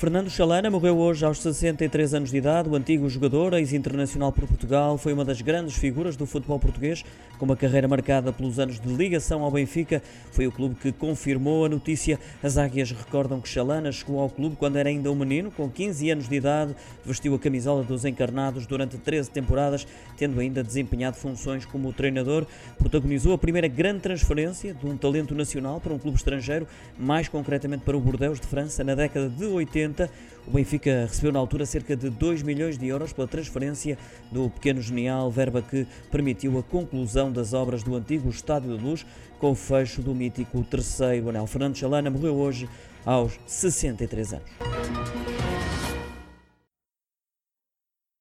Fernando Chalana morreu hoje aos 63 anos de idade. O antigo jogador, ex-internacional por Portugal, foi uma das grandes figuras do futebol português, com uma carreira marcada pelos anos de ligação ao Benfica. Foi o clube que confirmou a notícia. As águias recordam que Chalana chegou ao clube quando era ainda um menino, com 15 anos de idade, vestiu a camisola dos encarnados durante 13 temporadas, tendo ainda desempenhado funções como treinador. Protagonizou a primeira grande transferência de um talento nacional para um clube estrangeiro, mais concretamente para o Bordeaux de França, na década de 80 o Benfica recebeu na altura cerca de 2 milhões de euros pela transferência do pequeno genial, verba que permitiu a conclusão das obras do antigo Estádio de Luz com o fecho do mítico terceiro anel. Fernando Chalana morreu hoje aos 63 anos.